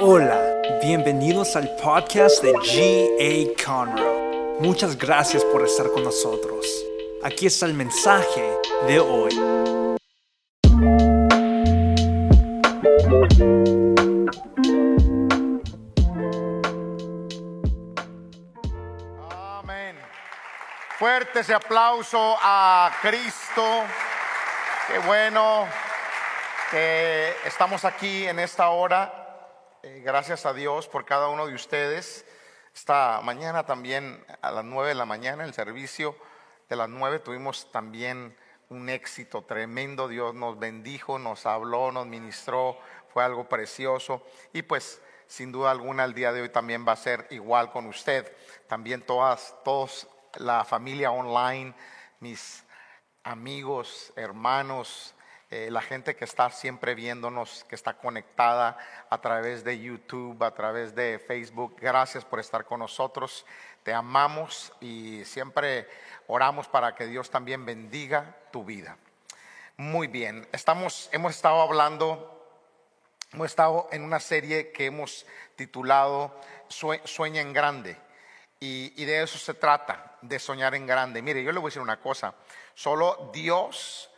Hola, bienvenidos al podcast de G.A. Conroe. Muchas gracias por estar con nosotros. Aquí está el mensaje de hoy. Amén. Fuerte ese aplauso a Cristo. Qué bueno que estamos aquí en esta hora. Gracias a Dios por cada uno de ustedes. Esta mañana también a las nueve de la mañana, el servicio de las nueve, tuvimos también un éxito tremendo. Dios nos bendijo, nos habló, nos ministró. Fue algo precioso. Y pues sin duda alguna el día de hoy también va a ser igual con usted. También todas, todos, la familia online, mis amigos, hermanos, eh, la gente que está siempre viéndonos, que está conectada a través de YouTube, a través de Facebook. Gracias por estar con nosotros. Te amamos y siempre oramos para que Dios también bendiga tu vida. Muy bien, estamos, hemos estado hablando, hemos estado en una serie que hemos titulado Sueña en Grande. Y, y de eso se trata, de soñar en grande. Mire, yo le voy a decir una cosa, solo Dios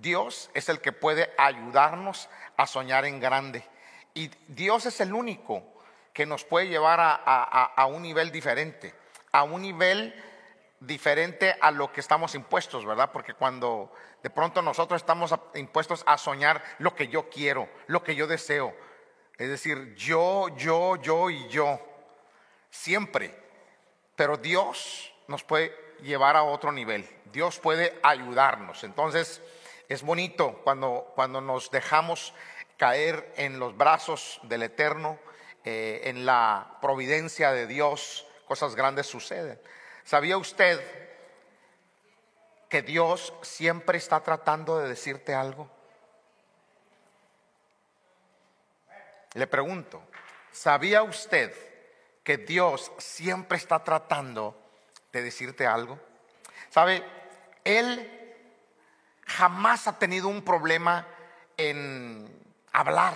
Dios es el que puede ayudarnos a soñar en grande. Y Dios es el único que nos puede llevar a, un nivel diferente, a un nivel diferente a lo que estamos impuestos, ¿verdad? Porque cuando de pronto nosotros estamos impuestos a soñar lo que yo quiero, lo que yo deseo, es decir, yo, yo, yo y yo, siempre. Pero Dios nos puede llevar a otro nivel, Dios puede ayudarnos. Entonces, es bonito cuando, cuando nos dejamos caer en los brazos del Eterno, eh, en la providencia de Dios, cosas grandes suceden. ¿Sabía usted que Dios siempre está tratando de decirte algo? Le pregunto, ¿sabía usted que Dios siempre está tratando de decirte algo? ¿Sabe? Él jamás ha tenido un problema en hablar.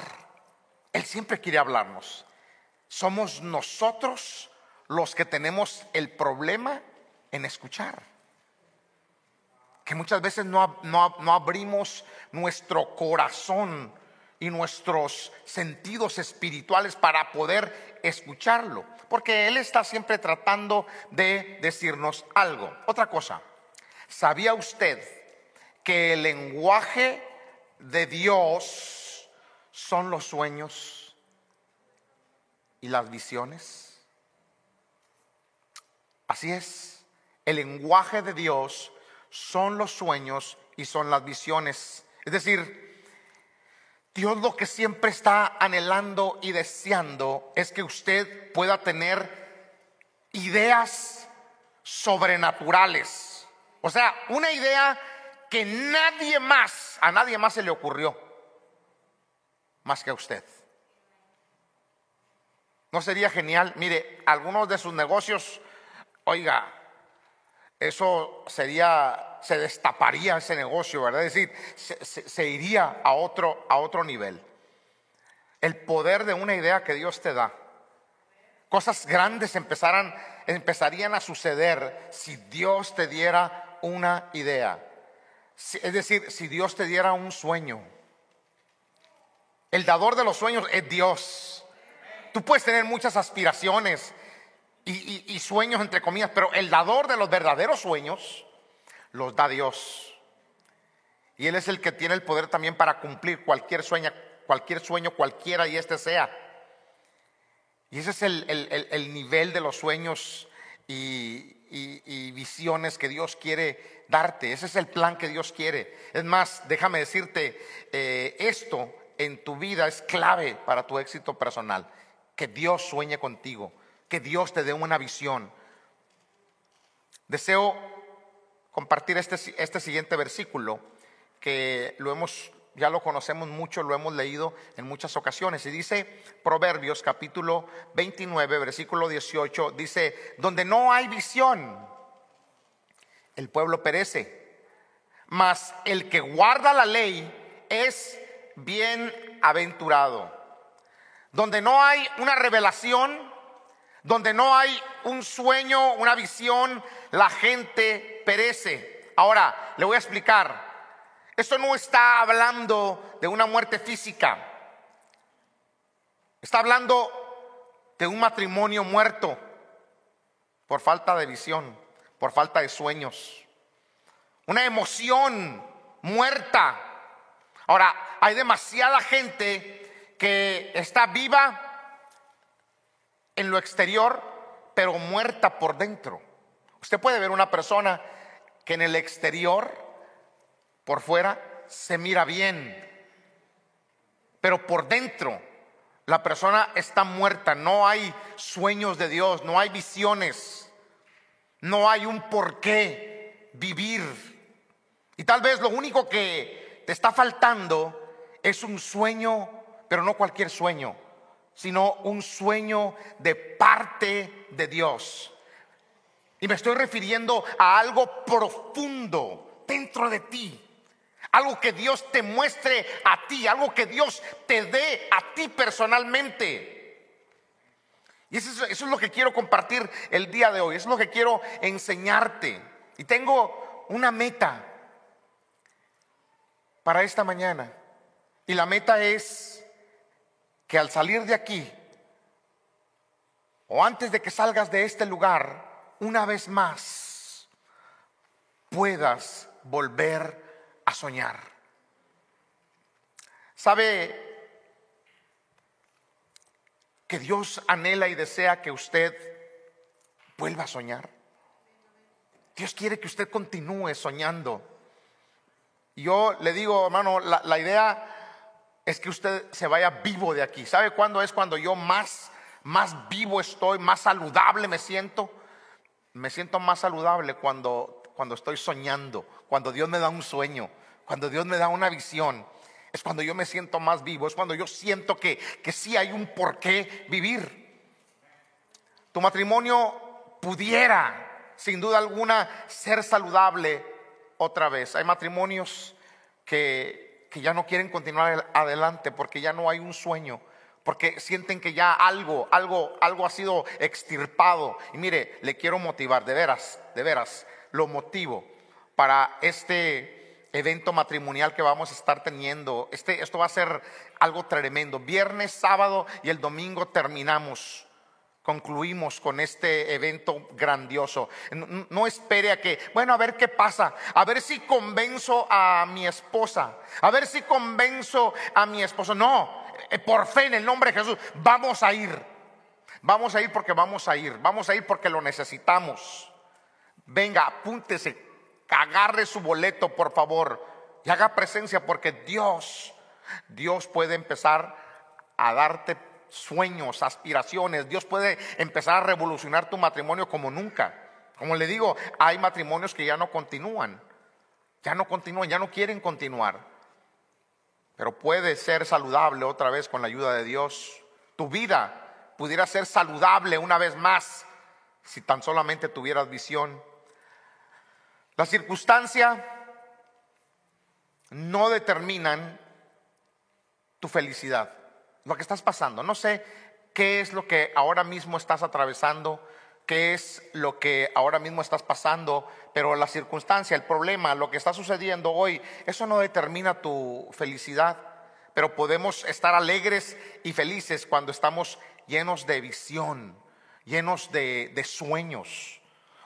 Él siempre quiere hablarnos. Somos nosotros los que tenemos el problema en escuchar. Que muchas veces no, no abrimos nuestro corazón y nuestros sentidos espirituales para poder escucharlo. Porque Él está siempre tratando de decirnos algo. Otra cosa, ¿sabía usted que el lenguaje de Dios son los sueños y las visiones. Así es, el lenguaje de Dios son los sueños y son las visiones. Es decir, Dios lo que siempre está anhelando y deseando es que usted pueda tener ideas sobrenaturales. O sea, una idea que nadie más, a nadie más se le ocurrió, más que a usted. ¿No sería genial? Mire, algunos de sus negocios, oiga, eso sería, se destaparía ese negocio, ¿verdad? Es decir, se, iría a otro, a otro nivel. El poder de una idea que Dios te da. Cosas grandes empezaran, empezarían a suceder si Dios te diera una idea. Es decir, si Dios te diera un sueño, el dador de los sueños es Dios. Tú puedes tener muchas aspiraciones y, sueños, entre comillas, pero el dador de los verdaderos sueños los da Dios. Y Él es el que tiene el poder también para cumplir cualquier sueño, cualquier sueño, cualquiera y este sea. Y ese es el, nivel de los sueños y visiones que Dios quiere darte. Ese es el plan que Dios quiere. Es más, déjame decirte, eh, esto en tu vida es clave para tu éxito personal. Que Dios sueñe contigo, que Dios te dé una visión. Deseo compartir este, este siguiente versículo que lo hemos ya lo conocemos mucho, lo hemos leído en muchas ocasiones. Y dice Proverbios capítulo 29, versículo 18, dice, donde no hay visión, el pueblo perece. Mas el que guarda la ley es bienaventurado. donde no hay una revelación, donde no hay un sueño, una visión, la gente perece. Ahora, le voy a explicar. Esto no está hablando de una muerte física. Está hablando de un matrimonio muerto por falta de visión, por falta de sueños. Una emoción muerta. Ahora, hay demasiada gente que está viva en lo exterior, pero muerta por dentro. Usted puede ver una persona que en el exterior, por fuera, se mira bien, pero por dentro la persona está muerta, no hay sueños de Dios, no hay visiones, no hay un por qué vivir. Y tal vez lo único que te está faltando es un sueño, pero no cualquier sueño, sino un sueño de parte de Dios. Y me estoy refiriendo a algo profundo dentro de ti. Algo que Dios te muestre a ti, algo que Dios te dé a ti personalmente. Y eso, es lo que quiero compartir el día de hoy, eso es lo que quiero enseñarte. Y tengo una meta para esta mañana. Y la meta es que al salir de aquí, o antes de que salgas de este lugar, una vez más, puedas volver a soñar. ¿Sabe que Dios anhela y desea que usted vuelva a soñar? Dios quiere que usted continúe soñando. Yo le digo, hermano, la, la idea es que usted se vaya vivo de aquí. ¿Sabe cuándo es cuando yo más, más vivo estoy, más saludable me siento? Me siento más saludable cuando, cuando estoy soñando, cuando Dios me da un sueño, cuando Dios me da una visión. Es cuando yo me siento más vivo, es cuando yo siento que, que sí hay un por qué vivir. Tu matrimonio pudiera, sin duda alguna, ser saludable otra vez. Hay matrimonios que que ya no quieren continuar adelante porque ya no hay un sueño, porque sienten que ya algo, algo, algo ha sido extirpado. Y mire, le quiero motivar, de veras, de veras, lo motivo para este evento matrimonial que vamos a estar teniendo. Este, esto va a ser algo tremendo. Viernes, sábado y el domingo terminamos concluimos con este evento grandioso. No, espere a que, bueno, a ver qué pasa, a ver si convenzo a mi esposa, a ver si convenzo a mi esposo. No, eh, por fe en el nombre de Jesús, vamos a ir. Vamos a ir porque vamos a ir, vamos a ir porque lo necesitamos. Venga, apúntese, agarre su boleto, por favor, y haga presencia porque Dios, Dios puede empezar a darte sueños, aspiraciones. Dios puede empezar a revolucionar tu matrimonio como nunca. Como le digo, hay matrimonios que ya no continúan. Ya no continúan, ya no quieren continuar. Pero puede ser saludable otra vez con la ayuda de Dios. Tu vida pudiera ser saludable una vez más si tan solamente tuvieras visión. La circunstancia no determinan tu felicidad lo que estás pasando. No sé qué es lo que ahora mismo estás atravesando, qué es lo que ahora mismo estás pasando, pero la circunstancia, el problema, lo que está sucediendo hoy, eso no determina tu felicidad, pero podemos estar alegres y felices cuando estamos llenos de visión, llenos de, sueños.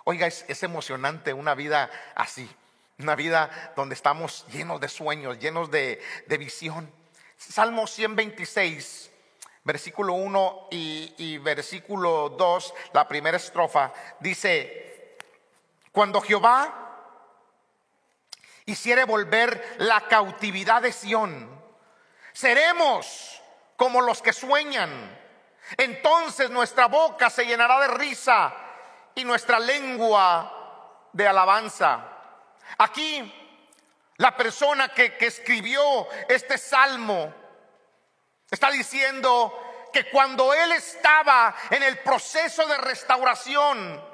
Oiga, es, emocionante una vida así, una vida donde estamos llenos de sueños, llenos de, visión. Salmo 126, versículo 1 y, versículo 2, la primera estrofa, dice, cuando Jehová hiciere volver la cautividad de Sión, seremos como los que sueñan. Entonces nuestra boca se llenará de risa y nuestra lengua de alabanza. Aquí la persona que, escribió este salmo está diciendo que cuando él estaba en el proceso de restauración,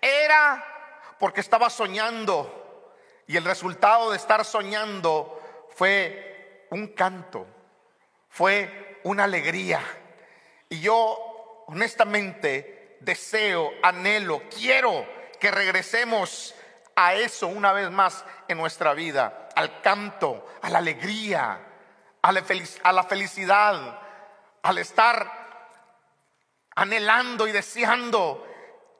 era porque estaba soñando. Y el resultado de estar soñando fue un canto, fue una alegría, Y yo honestamente deseo, anhelo, quiero que regresemos a eso una vez más en nuestra vida, al canto, a la alegría, a la, felicidad, al estar anhelando y deseando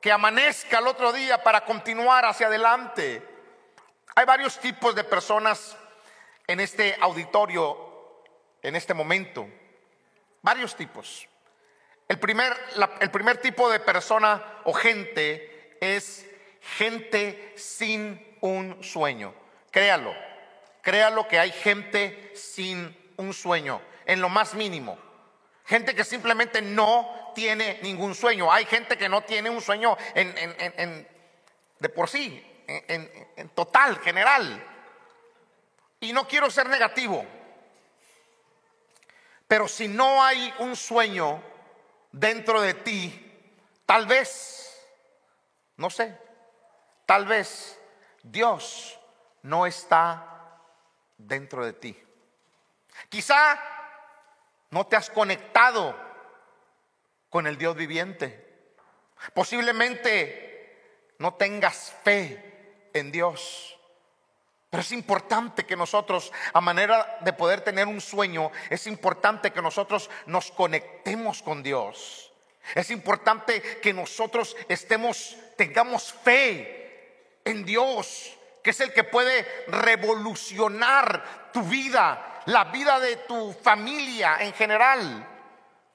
que amanezca el otro día para continuar hacia adelante. Hay varios tipos de personas en este auditorio en este momento. Varios tipos. El primer, el primer tipo de persona o gente es gente sin un sueño. Créalo, créalo que hay gente sin un sueño, en lo más mínimo. Gente que simplemente no tiene ningún sueño. Hay gente que no tiene un sueño en, de por sí, en total, general. Y no quiero ser negativo. Pero si no hay un sueño dentro de ti, tal vez, no sé, tal vez Dios no está dentro de ti. Quizá no te has conectado con el Dios viviente. Posiblemente no tengas fe en Dios. Pero es importante que nosotros, a manera de poder tener un sueño, es importante que nosotros nos conectemos con Dios. Es importante que nosotros estemos, tengamos fe en Dios, que es el que puede revolucionar tu vida, la vida de tu familia en general.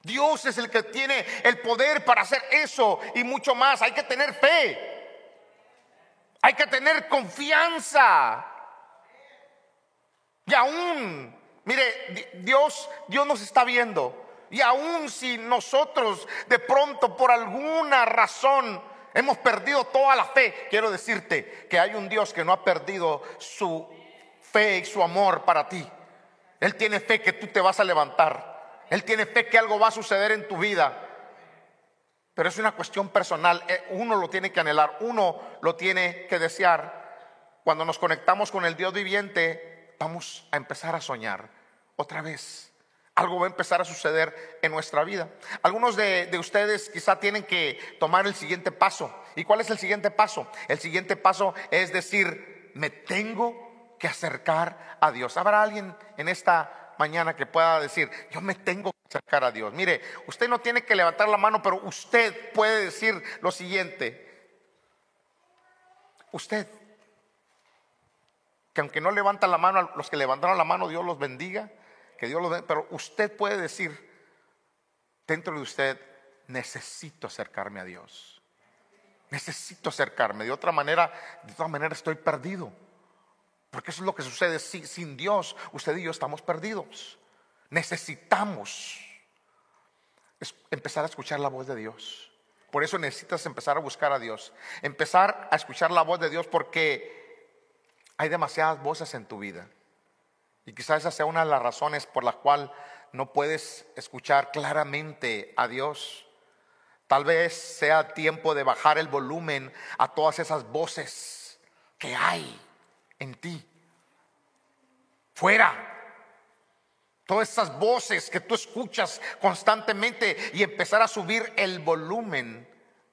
Dios es el que tiene el poder para hacer eso y mucho más. Hay que tener fe. Hay que tener confianza. Y aún, mire, Dios, Dios nos está viendo. Y aún si nosotros de pronto por alguna razón hemos perdido toda la fe, quiero decirte que hay un Dios que no ha perdido su fe y su amor para ti. Él tiene fe que tú te vas a levantar. Él tiene fe que algo va a suceder en tu vida. Pero es una cuestión personal. Eh, uno lo tiene que anhelar, uno lo tiene que desear. Cuando nos conectamos con el Dios viviente, vamos a empezar a soñar otra vez. Algo va a empezar a suceder en nuestra vida. Algunos de, ustedes quizá tienen que tomar el siguiente paso. ¿Y cuál es el siguiente paso? El siguiente paso es decir, me tengo que acercar a Dios. ¿Habrá alguien en esta mañana que pueda decir, yo me tengo que acercar a Dios? Mire, usted no tiene que levantar la mano, pero usted puede decir lo siguiente. Usted que aunque no levantan la mano, los que levantaron la mano, Dios los bendiga, que Dios los pero usted puede decir dentro de usted, necesito acercarme a Dios. Necesito acercarme. De otra manera, de otra manera estoy perdido. Porque eso es lo que sucede. sin Dios, usted y yo estamos perdidos. Necesitamos empezar a escuchar la voz de Dios. Por eso necesitas empezar a buscar a Dios. Empezar a escuchar la voz de Dios porque hay demasiadas voces en tu vida. Y quizás esa sea una de las razones por la cual no puedes escuchar claramente a Dios. Tal vez sea tiempo de bajar el volumen a todas esas voces que hay en ti. Fuera. Todas esas voces que tú escuchas constantemente y empezar a subir el volumen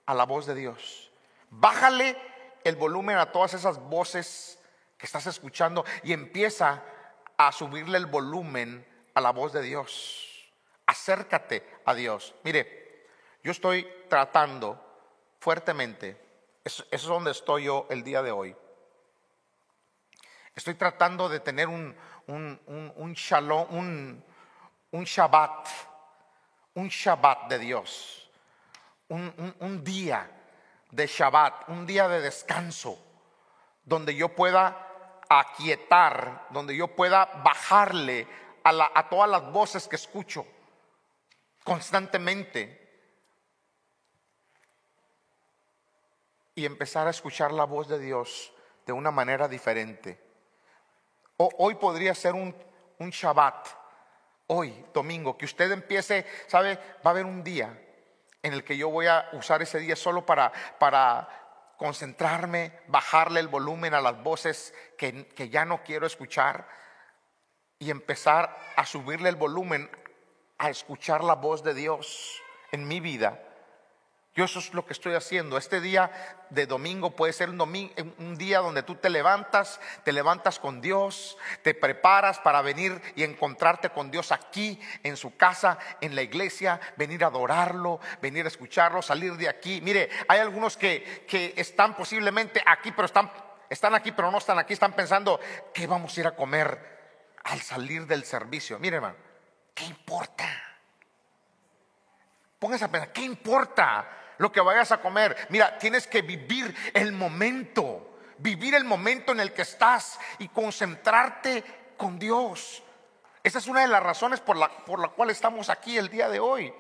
a la voz de Dios. Bájale el volumen a todas esas voces que estás escuchando y empieza a subirle el volumen a la voz de Dios. Acércate a Dios. Mire, yo estoy tratando fuertemente, eso, es donde estoy yo el día de hoy. Estoy tratando de tener un, un, un, shalom, un, un Shabbat, un Shabbat de Dios, un, un día de Shabbat, un día de descanso, donde yo pueda aquietar, donde yo pueda bajarle a, a todas las voces que escucho constantemente y empezar a escuchar la voz de Dios de una manera diferente. hoy podría ser un, un Shabbat, hoy, domingo, que usted empiece, ¿sabe? Va a haber un día en el que yo voy a usar ese día solo para, para concentrarme, bajarle el volumen a las voces que, que ya no quiero escuchar y empezar a subirle el volumen a escuchar la voz de Dios. en mi vida, yo eso es lo que estoy haciendo. Este día de domingo puede ser un, día donde tú te levantas, te levantas con Dios, te preparas para venir y encontrarte con Dios aquí, en su casa, en la iglesia, venir a adorarlo, venir a escucharlo, salir de aquí. Mire, hay algunos que, que están posiblemente aquí, pero están, están aquí, pero no están aquí, están pensando, ¿qué vamos a ir a comer al salir del servicio? Mire, hermano, ¿qué importa? Póngase a pensar, ¿qué importa? Lo que vayas a comer. Mira, tienes que vivir el momento, vivir el momento en el que estás y concentrarte con Dios. Esa es una de las razones por la, por la cual estamos aquí el día de hoy.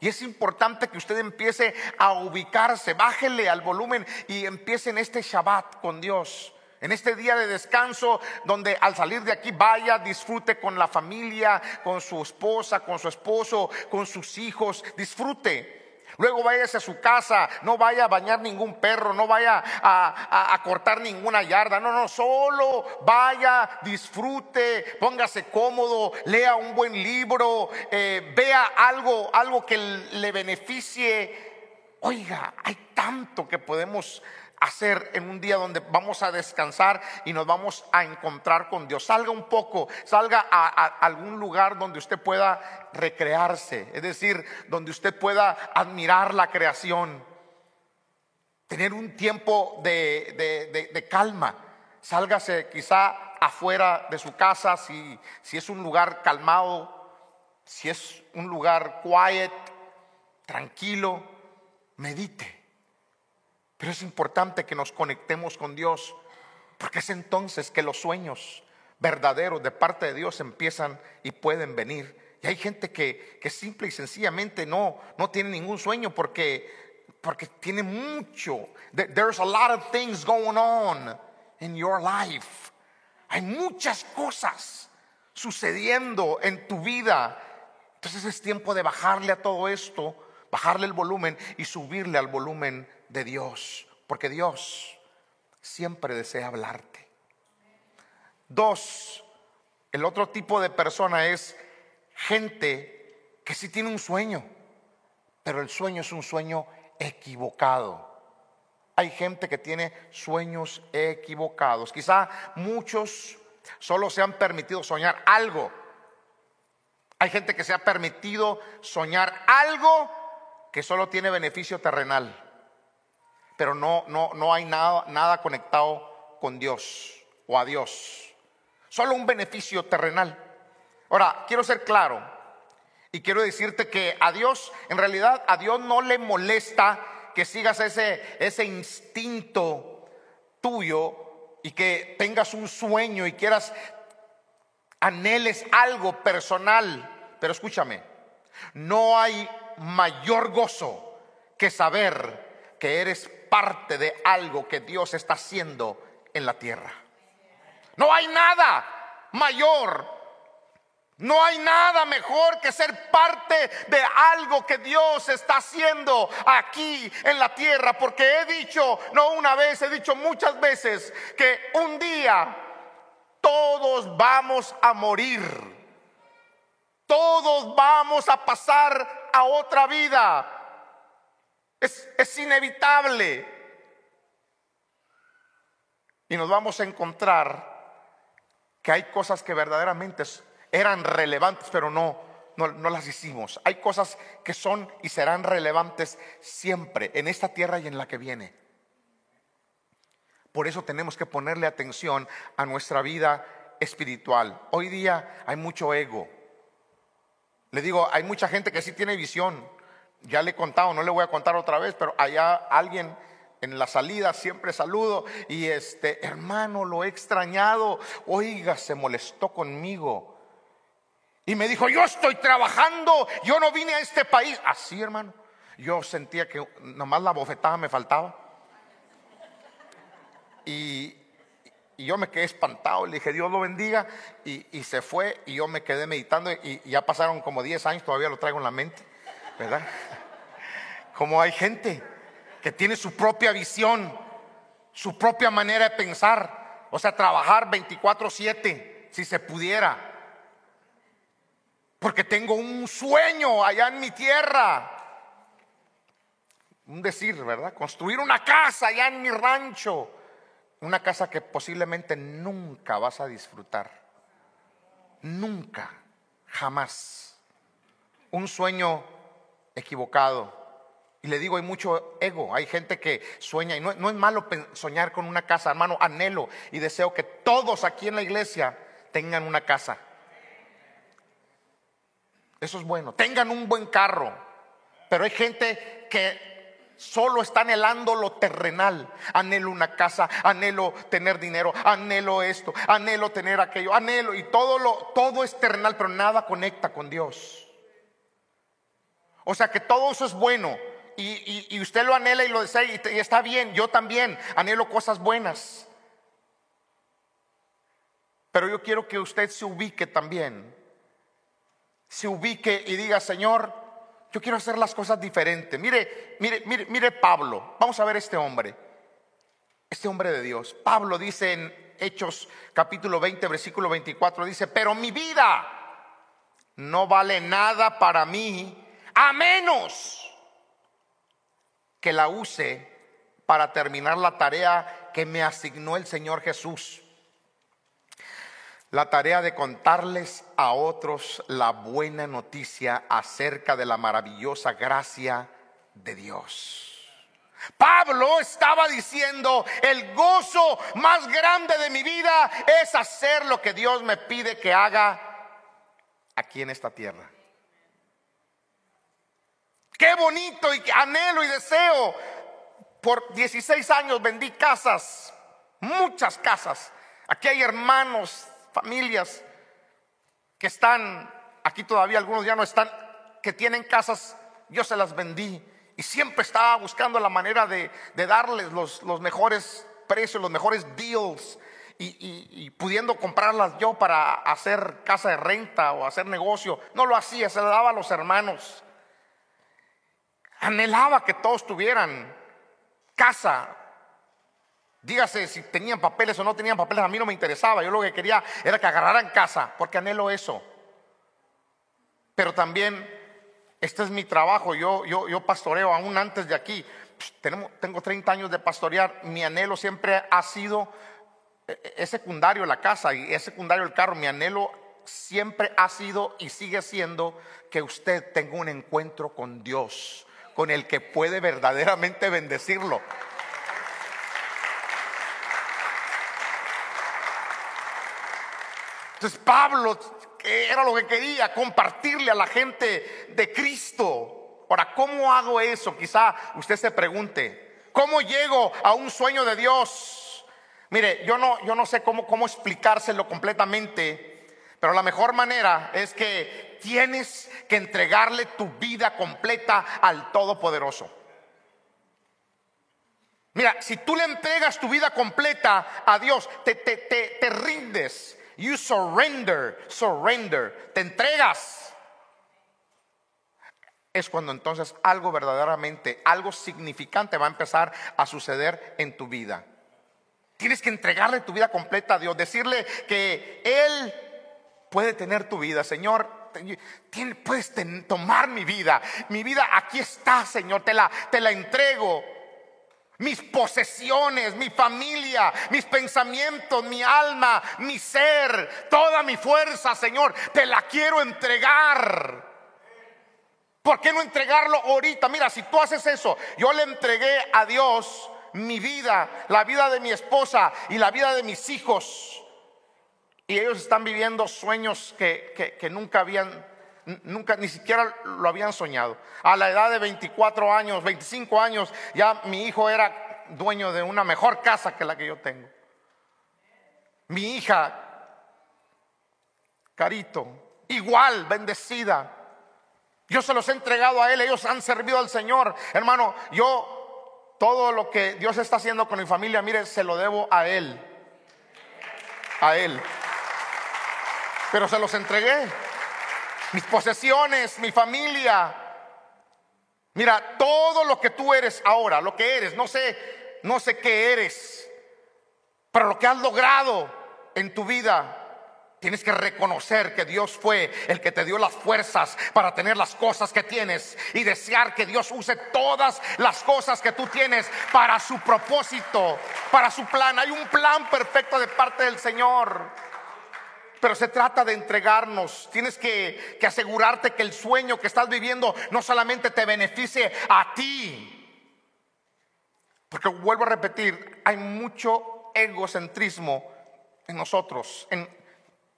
Y es importante que usted empiece a ubicarse, bájele al volumen y empiece en este Shabbat con Dios. En este día de descanso, donde al salir de aquí vaya, disfrute con la familia, con su esposa, con su esposo, con sus hijos, disfrute. Luego váyase a su casa, no vaya a bañar ningún perro, no vaya a, cortar ninguna yarda, no, no, solo vaya, disfrute, póngase cómodo, lea un buen libro, eh, vea algo, algo que le beneficie. Oiga, hay tanto que podemos hacer en un día donde vamos a descansar y nos vamos a encontrar con Dios. Salga un poco, salga a, algún lugar donde usted pueda recrearse, es decir, donde usted pueda admirar la creación, tener un tiempo de, de, calma. Sálgase quizá afuera de su casa si, si es un lugar calmado, si es un lugar quiet, tranquilo, medite pero es importante que nos conectemos con Dios, porque es entonces que los sueños verdaderos de parte de Dios empiezan y pueden venir. Y hay gente que, que simple y sencillamente no, no tiene ningún sueño porque, porque tiene mucho. There's a lot of things going on in your life. Hay muchas cosas sucediendo en tu vida. Entonces es tiempo de bajarle a todo esto, bajarle el volumen y subirle al volumen de Dios, porque Dios siempre desea hablarte. Dos, el otro tipo de persona es gente que sí tiene un sueño, pero el sueño es un sueño equivocado. Hay gente que tiene sueños equivocados. Quizá muchos solo se han permitido soñar algo. Hay gente que se ha permitido soñar algo que solo tiene beneficio terrenal pero no, no, no hay nada, nada conectado con Dios o a Dios. Solo un beneficio terrenal. Ahora, quiero ser claro y quiero decirte que a Dios, en realidad a Dios no le molesta que sigas ese, ese instinto tuyo y que tengas un sueño y quieras, anheles algo personal. Pero escúchame, no hay mayor gozo que saber que eres parte de algo que Dios está haciendo en la tierra. No hay nada mayor, no hay nada mejor que ser parte de algo que Dios está haciendo aquí en la tierra, porque he dicho, no una vez, he dicho muchas veces, que un día todos vamos a morir, todos vamos a pasar a otra vida. Es, inevitable. Y nos vamos a encontrar que hay cosas que verdaderamente eran relevantes, pero no, no, no, las hicimos. Hay cosas que son y serán relevantes siempre, en esta tierra y en la que viene. Por eso tenemos que ponerle atención a nuestra vida espiritual. Hoy día hay mucho ego. Le digo, hay mucha gente que sí tiene visión, ya le he contado, no le voy a contar otra vez, pero allá alguien en la salida siempre saludo y este hermano lo he extrañado, oiga, se molestó conmigo. Y me dijo, yo estoy trabajando, yo no vine a este país. Así, hermano. Yo sentía que nomás la bofetada me faltaba. Y, yo me quedé espantado, le dije, Dios lo bendiga. Y, se fue y yo me quedé meditando y, y ya pasaron como 10 años, todavía lo traigo en la mente. ¿Verdad? Como hay gente que tiene su propia visión, su propia manera de pensar, o sea, trabajar 24/7, si se pudiera. Porque tengo un sueño allá en mi tierra. un decir, ¿verdad? Construir una casa allá en mi rancho, una casa que posiblemente nunca vas a disfrutar, nunca, jamás. Un sueño equivocado. Y le digo, hay mucho ego, hay gente que sueña, y no, no es malo soñar con una casa, hermano, anhelo y deseo que todos aquí en la iglesia tengan una casa. Eso es bueno, tengan un buen carro, pero hay gente que solo está anhelando lo terrenal. Anhelo una casa, anhelo tener dinero, anhelo esto, anhelo tener aquello, anhelo y todo lo todo es terrenal, pero nada conecta con Dios. O sea que todo eso es bueno y, usted lo anhela y lo desea y, y está bien. Yo también anhelo cosas buenas. Pero yo quiero que usted se ubique también. Se ubique y diga, Señor, yo quiero hacer las cosas diferentes. Mire, mire, mire, mire Pablo. Vamos a ver este hombre. Este hombre de Dios. Pablo dice en Hechos capítulo 20, versículo 24, dice, pero mi vida no vale nada para mí a menos que la use para terminar la tarea que me asignó el Señor Jesús la tarea de contarles a otros la buena noticia acerca de la maravillosa gracia de Dios. Pablo estaba diciendo, el gozo más grande de mi vida es hacer lo que Dios me pide que haga aquí en esta tierra. Qué bonito y anhelo y deseo. Por 16 años vendí casas, muchas casas. Aquí hay hermanos familias que están, aquí todavía algunos ya no están, que tienen casas, yo se las vendí y siempre estaba buscando la manera de, darles los, mejores precios, los mejores deals y, pudiendo comprarlas yo para hacer casa de renta o hacer negocio. No lo hacía, se le daba a los hermanos. Anhelaba que todos tuvieran casa, Dígase si tenían papeles o no tenían papeles, a mí no me interesaba. Yo lo que quería era que agarraran casa, porque anhelo eso. Pero también, este es mi trabajo, yo, yo, yo pastoreo aún antes de aquí. Pues, tenemos, tengo 30 años de pastorear, mi anhelo siempre ha sido, e, e, es secundario la casa y es secundario el carro, mi anhelo siempre ha sido y sigue siendo que usted tenga un encuentro con Dios, con el que puede verdaderamente bendecirlo. Entonces Pablo era lo que quería, compartirle a la gente de Cristo. Ahora, ¿cómo hago eso? Quizá usted se pregunte, ¿cómo llego a un sueño de Dios? Mire, yo no, yo no sé cómo, cómo explicárselo completamente, pero la mejor manera es que tienes que entregarle tu vida completa al Todopoderoso. Mira, si tú le entregas tu vida completa a Dios, te, te, te, te rindes, You surrender, surrender, te entregas. Es cuando entonces algo verdaderamente, algo significante va a empezar a suceder en tu vida. Tienes que entregarle tu vida completa a Dios, decirle que Él puede tener tu vida, Señor. Puedes tomar mi vida, mi vida aquí está, Señor, te la, te la entrego mis posesiones, mi familia, mis pensamientos, mi alma, mi ser, toda mi fuerza, Señor, te la quiero entregar. ¿Por qué no entregarlo ahorita? Mira, si tú haces eso, yo le entregué a Dios mi vida, la vida de mi esposa y la vida de mis hijos. Y ellos están viviendo sueños que, que nunca habían nunca ni siquiera lo habían soñado. A la edad de 24 años, 25 años, ya mi hijo era dueño de una mejor casa que la que yo tengo. Mi hija, Carito, igual, bendecida. Yo se los he entregado a él, ellos han servido al Señor. Hermano, yo todo lo que Dios está haciendo con mi familia, mire, se lo debo a él. A él. Pero se los entregué mis posesiones, mi familia. Mira, todo lo que tú eres ahora, lo que eres, no sé, no sé qué eres, pero lo que has logrado en tu vida, Tienes que reconocer que Dios fue el que te dio las fuerzas para tener las cosas que tienes y desear que Dios use todas las cosas que tú tienes para su propósito, para su plan. Hay un plan perfecto de parte del Señor. Pero se trata de entregarnos. Tienes que, asegurarte que el sueño que estás viviendo no solamente te beneficie a ti. Porque vuelvo a repetir, hay mucho egocentrismo en nosotros, en,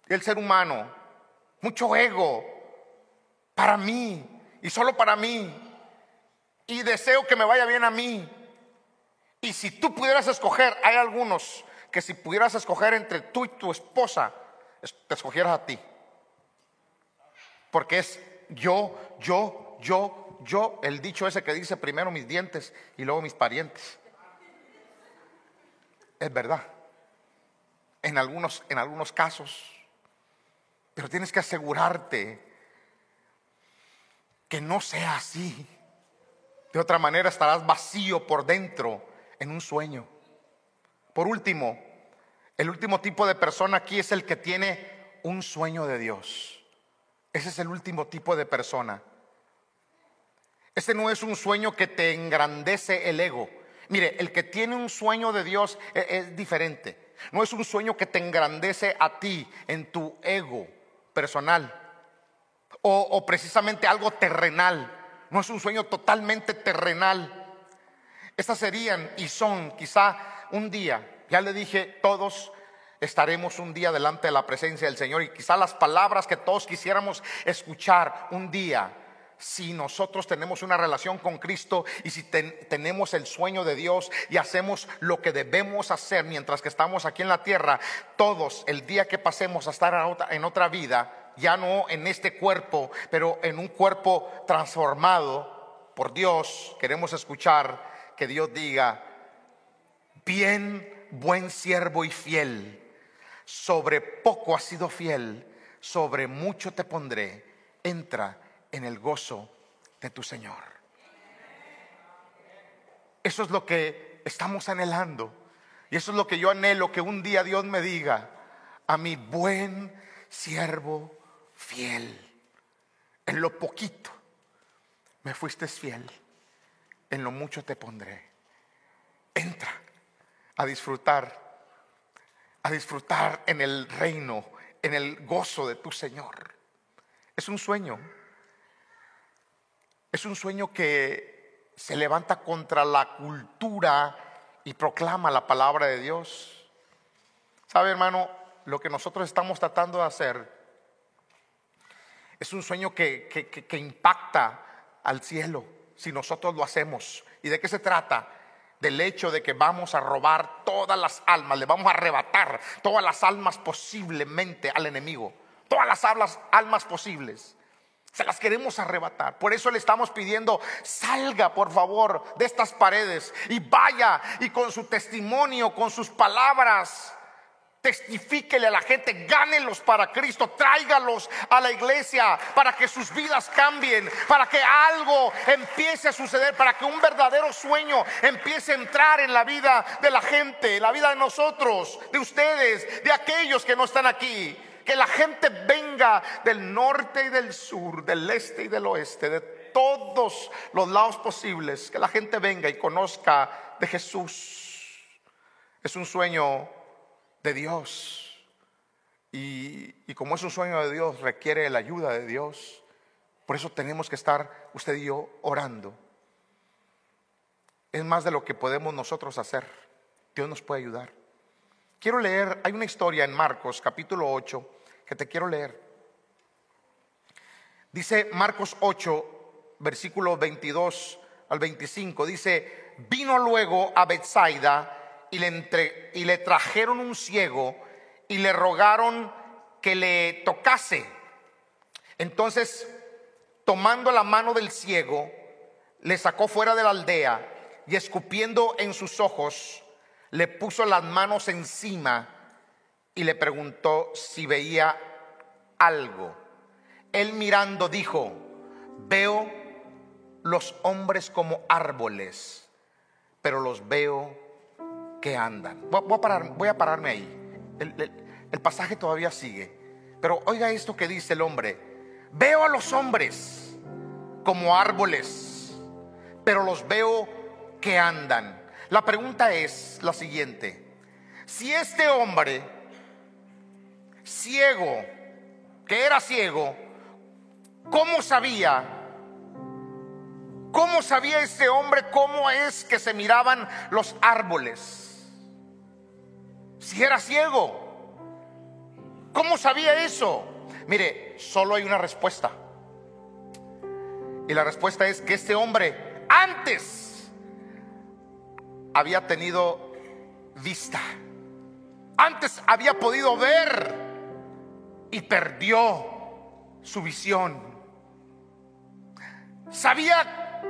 el ser humano, mucho ego para mí y solo para mí. Y deseo que me vaya bien a mí. Y si tú pudieras escoger, hay algunos que si pudieras escoger entre tú y tu esposa, te escogieras a ti. Porque es yo, yo, yo, yo, el dicho ese que dice primero mis dientes y luego mis parientes. Es verdad. En algunos, en algunos casos. Pero tienes que asegurarte que no sea así. De otra manera estarás vacío por dentro en un sueño. Por último, el último tipo de persona aquí es el que tiene un sueño de Dios. Ese es el último tipo de persona. Este no es un sueño que te engrandece el ego. Mire, el que tiene un sueño de Dios es, es diferente. No es un sueño que te engrandece a ti en tu ego personal o, precisamente algo terrenal. No es un sueño totalmente terrenal. Estas serían y son quizá un día, ya le dije, todos estaremos un día delante de la presencia del Señor y quizá las palabras que todos quisiéramos escuchar un día si nosotros tenemos una relación con Cristo y si tenemos el sueño de Dios y hacemos lo que debemos hacer mientras que estamos aquí en la tierra, todos el día que pasemos a estar en otra vida, ya no en este cuerpo, pero en un cuerpo transformado por Dios, queremos escuchar que Dios diga, bien, buen siervo y fiel, sobre poco has sido fiel, sobre mucho te pondré, entra en el gozo de tu Señor. Eso es lo que estamos anhelando. Y eso es lo que yo anhelo, que un día Dios me diga, a mi buen siervo fiel. En lo poquito me fuiste fiel, en lo mucho te pondré. Entra a disfrutar, a disfrutar en el reino, en el gozo de tu Señor. Es un sueño es un sueño que se levanta contra la cultura y proclama la palabra de Dios. ¿Sabe, hermano? Lo que nosotros estamos tratando de hacer es un sueño que, que, impacta al cielo si nosotros lo hacemos. ¿Y de qué se trata? Del hecho de que vamos a robar todas las almas, le vamos a arrebatar todas las almas posiblemente al enemigo, todas las almas, almas posibles. Se las queremos arrebatar. Por eso le estamos pidiendo, salga por favor de estas paredes y vaya y con su testimonio, con sus palabras, testifíquele a la gente, gánelos para Cristo, tráigalos a la iglesia para que sus vidas cambien, para que algo empiece a suceder, para que un verdadero sueño empiece a entrar en la vida de la gente, la vida de nosotros, de ustedes, de aquellos que no están aquí que la gente venga del norte y del sur, del este y del oeste, de todos los lados posibles, que la gente venga y conozca de Jesús. Es un sueño de Dios. Y, como es un sueño de Dios, requiere la ayuda de Dios. Por eso tenemos que estar usted y yo orando. Es más de lo que podemos nosotros hacer. Dios nos puede ayudar. Quiero leer, hay una historia en Marcos capítulo 8 que te quiero leer. Dice Marcos 8, versículo 22 al 25, dice, vino luego a Bethsaida y le, trajeron un ciego y le rogaron que le tocase. Entonces, tomando la mano del ciego, le sacó fuera de la aldea y escupiendo en sus ojos, le puso las manos encima y le preguntó si veía algo. Él mirando dijo, veo los hombres como árboles, pero los veo que andan. Voy a, pararme ahí. El, el pasaje todavía sigue. Pero oiga esto que dice el hombre. Veo a los hombres como árboles, pero los veo que andan. La pregunta es la siguiente. Si este hombre ciego, que era ciego, ¿cómo sabía? ¿Cómo sabía este hombre cómo es que se miraban los árboles? Si era ciego. ¿Cómo sabía eso? Mire, solo hay una respuesta. Y la respuesta es que este hombre antes había tenido vista. Antes había podido ver y perdió su visión. Sabía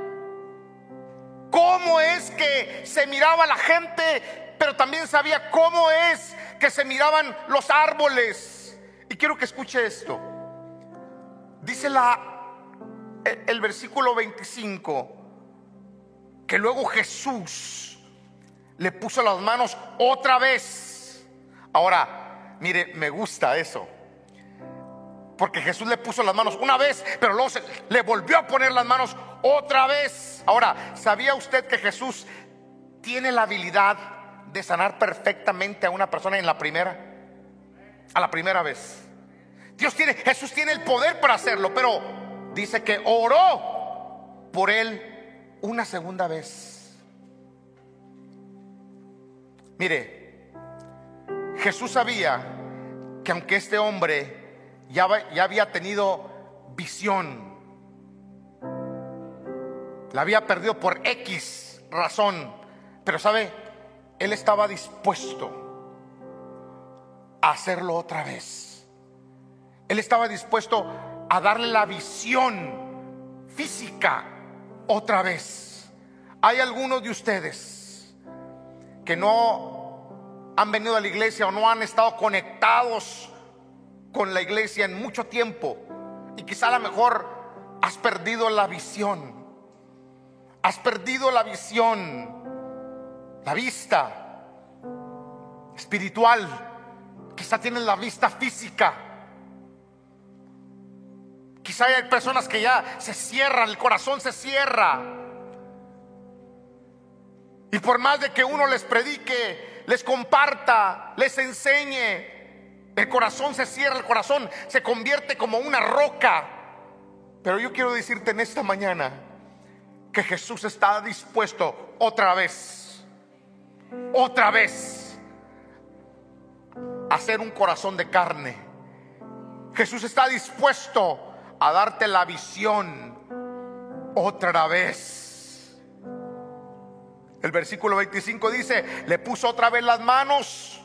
cómo es que se miraba la gente, pero también sabía cómo es que se miraban los árboles. Y quiero que escuche esto. Dice la el versículo 25 que luego Jesús le puso las manos otra vez. Ahora, mire, me gusta eso. Porque Jesús le puso las manos una vez, pero luego se, le volvió a poner las manos otra vez. Ahora, ¿sabía usted que Jesús tiene la habilidad de sanar perfectamente a una persona en la primera? A la primera vez. Dios tiene, Jesús tiene el poder para hacerlo, pero dice que oró por él una segunda vez. Mire, Jesús sabía que aunque este hombre ya, había tenido visión. La había perdido por X razón. Pero sabe, él estaba dispuesto a hacerlo otra vez. Él estaba dispuesto a darle la visión física otra vez. Hay algunos de ustedes que no han venido a la iglesia o no han estado conectados con la iglesia en mucho tiempo y quizá a lo mejor has perdido la visión. Has perdido la visión, la vista espiritual. Quizá tienes la vista física. Quizá hay personas que ya se cierran, el corazón se cierra. Y por más de que uno les predique, les comparta, les enseñe, el corazón se cierra, el corazón se convierte como una roca. Pero yo quiero decirte en esta mañana que Jesús está dispuesto otra vez, otra vez, hacer un corazón de carne. Jesús está dispuesto a darte la visión otra vez. El versículo 25 dice, le puso otra vez las manos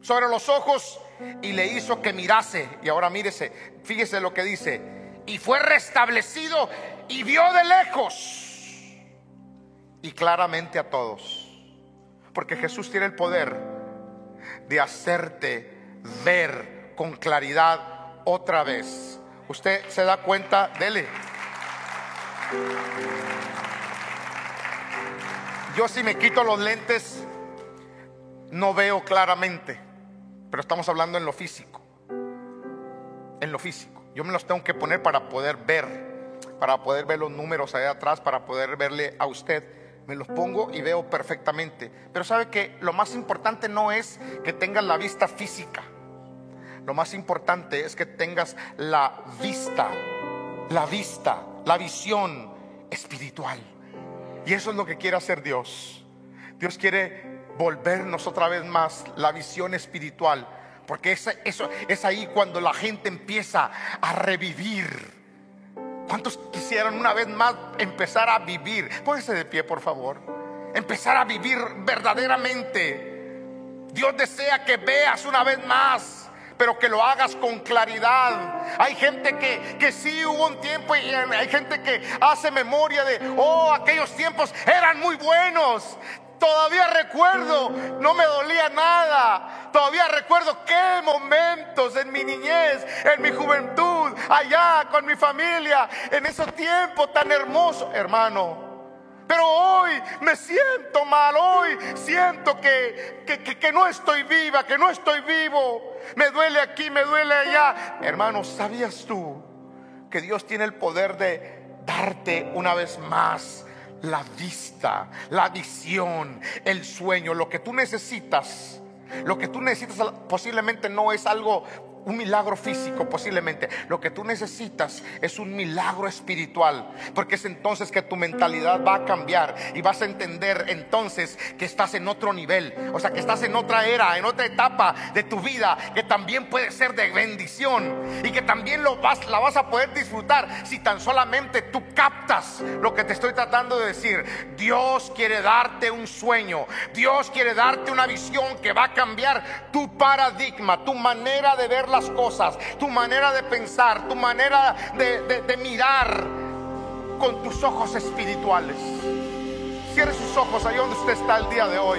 sobre los ojos y le hizo que mirase. Y ahora mírese, fíjese lo que dice. Y fue restablecido y vio de lejos y claramente a todos. Porque Jesús tiene el poder de hacerte ver con claridad otra vez. Usted se da cuenta, dele. Yo si me quito los lentes, no veo claramente. Pero estamos hablando en lo físico. En lo físico. Yo me los tengo que poner para poder ver, para poder ver los números allá atrás, para poder verle a usted. Me los pongo y veo perfectamente. Pero sabe que lo más importante no es que tengas la vista física. Lo más importante es que tengas la vista, la vista, la visión espiritual. Y eso es lo que quiere hacer Dios. Dios quiere volvernos otra vez más la visión espiritual. Porque es, eso, es ahí cuando la gente empieza a revivir. ¿Cuántos quisieran una vez más empezar a vivir? Póngase de pie, por favor. Empezar a vivir verdaderamente. Dios desea que veas una vez más pero que lo hagas con claridad. Hay gente que, que sí hubo un tiempo y hay gente que hace memoria de, oh, aquellos tiempos eran muy buenos. Todavía recuerdo, no me dolía nada. Todavía recuerdo qué momentos en mi niñez, en mi juventud, allá con mi familia, en ese tiempo tan hermoso, hermano. Pero hoy me siento mal, hoy siento que, que, no estoy viva, que no estoy vivo. Me duele aquí, me duele allá. Hermano, ¿sabías tú que Dios tiene el poder de darte una vez más la vista, la visión, el sueño, lo que tú necesitas? Lo que tú necesitas posiblemente no es algo un milagro físico posiblemente. Lo que tú necesitas es un milagro espiritual. Porque es entonces que tu mentalidad va a cambiar y vas a entender entonces que estás en otro nivel. O sea, que estás en otra era, en otra etapa de tu vida que también puede ser de bendición. Y que también lo vas, la vas a poder disfrutar si tan solamente tú captas lo que te estoy tratando de decir. Dios quiere darte un sueño. Dios quiere darte una visión que va a cambiar tu paradigma, tu manera de ver las cosas, tu manera de pensar, tu manera de, mirar con tus ojos espirituales. Cierre sus ojos ahí donde usted está el día de hoy.